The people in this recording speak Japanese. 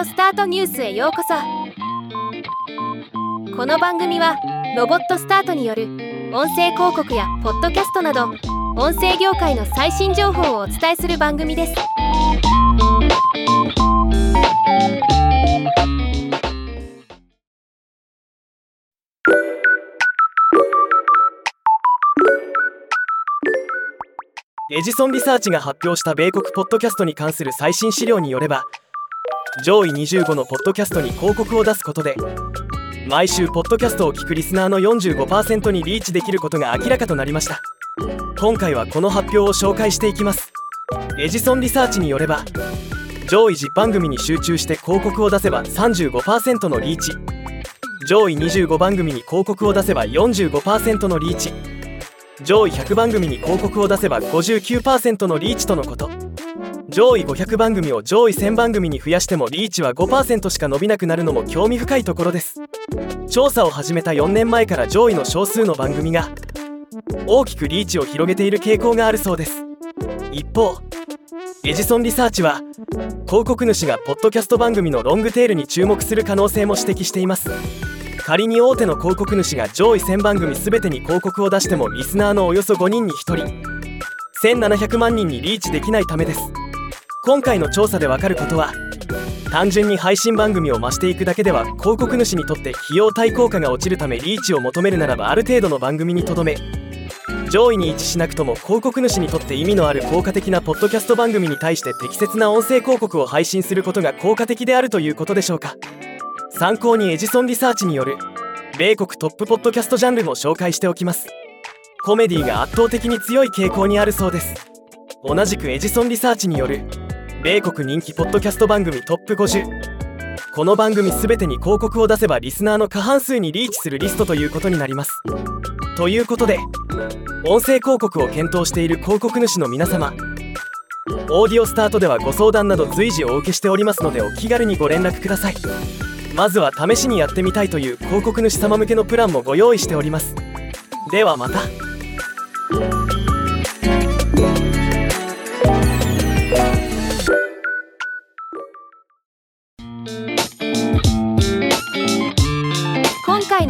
オスタートニュースへようこそ。この番組はロボットスタートによる音声広告やポッドキャストなど音声業界の最新情報をお伝えする番組です。エジソンリサーチが発表した米国ポッドキャストに関する最新資料によれば上位25のポッドキャストに広告を出すことで毎週ポッドキャストを聞くリスナーの45%にリーチできることが明らかとなりました。今回はこの発表を紹介していきます。エジソンリサーチによれば上位10番組に集中して広告を出せば35%のリーチ。上位25番組に広告を出せば45%のリーチ。上位100番組に広告を出せば59%のリーチとのこと。上位500番組を上位1000番組に増やしてもリーチは5%しか伸びなくなるのも興味深いところです。調査を始めた4年前から上位の少数の番組が大きくリーチを広げている傾向があるそうです。一方エジソンリサーチは広告主がポッドキャスト番組のロングテールに注目する可能性も指摘しています。仮に大手の広告主が上位1000番組全てに広告を出してもリスナーのおよそ5人に1人1700万人にリーチできないためです。今回の調査でわかることは単純に配信番組を増していくだけでは広告主にとって費用対効果が落ちるためリーチを求めるならばある程度の番組にとどめ上位に位置しなくとも広告主にとって意味のある効果的なポッドキャスト番組に対して適切な音声広告を配信することが効果的であるということでしょうか。参考にエジソンリサーチによる米国トップポッドキャストジャンルも紹介しておきます。コメディが圧倒的に強い傾向にあるそうです。同じくエジソンリサーチによる米国人気ポッドキャスト番組トップ50この番組全てに広告を出せばリスナーの過半数にリーチするリストということになります。ということで音声広告を検討している広告主の皆様オーディオスタートではご相談など随時お受けしておりますのでお気軽にご連絡ください。まずは試しにやってみたいという広告主様向けのプランもご用意しております。ではまた。